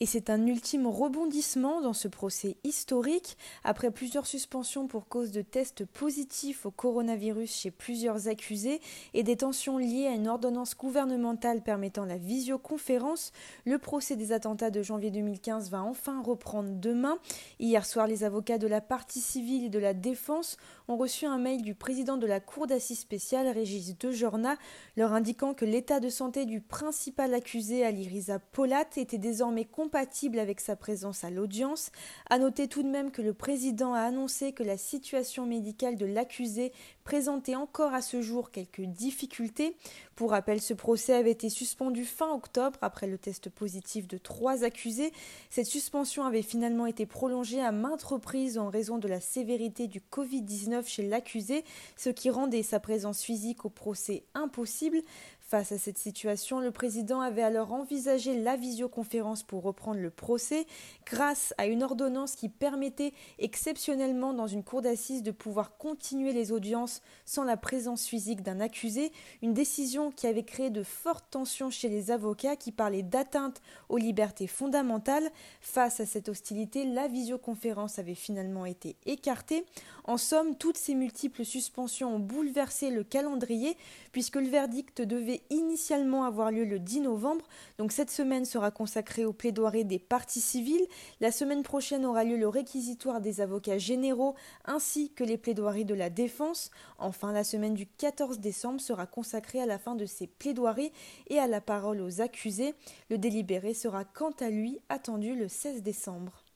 Et c'est un ultime rebondissement dans ce procès historique. Après plusieurs suspensions pour cause de tests positifs au coronavirus chez plusieurs accusés et des tensions liées à une ordonnance gouvernementale permettant la visioconférence, le procès des attentats de janvier 2015 va enfin reprendre demain. Hier soir, les avocats de la partie civile et de la défense ont reçu un mail du président de la Cour d'assises spéciale, Régis Dejorna, leur indiquant que l'état de santé du principal accusé, Aliriza Polat, était désormais compatible avec sa présence à l'audience. À noter tout de même que le président a annoncé que la situation médicale de l'accusé présentait encore à ce jour quelques difficultés. Pour rappel, ce procès avait été suspendu fin octobre après le test positif de trois accusés. Cette suspension avait finalement été prolongée à maintes reprises en raison de la sévérité du Covid-19 chez l'accusé, ce qui rendait sa présence physique au procès impossible. Face à cette situation, le président avait alors envisagé la visioconférence pour reprendre le procès grâce à une ordonnance qui permettait exceptionnellement dans une cour d'assises de pouvoir continuer les audiences sans la présence physique d'un accusé, une décision qui avait créé de fortes tensions chez les avocats qui parlaient d'atteinte aux libertés fondamentales. Face à cette hostilité, la visioconférence avait finalement été écartée. En somme, toutes ces multiples suspensions ont bouleversé le calendrier puisque le verdict devait initialement avoir lieu le 10 novembre. Donc cette semaine sera consacrée au plaidoirie des parties civiles. La semaine prochaine aura lieu le réquisitoire des avocats généraux ainsi que les plaidoiries de la défense. Enfin, la semaine du 14 décembre sera consacrée à la fin de ces plaidoiries et à la parole aux accusés. Le délibéré sera quant à lui attendu le 16 décembre.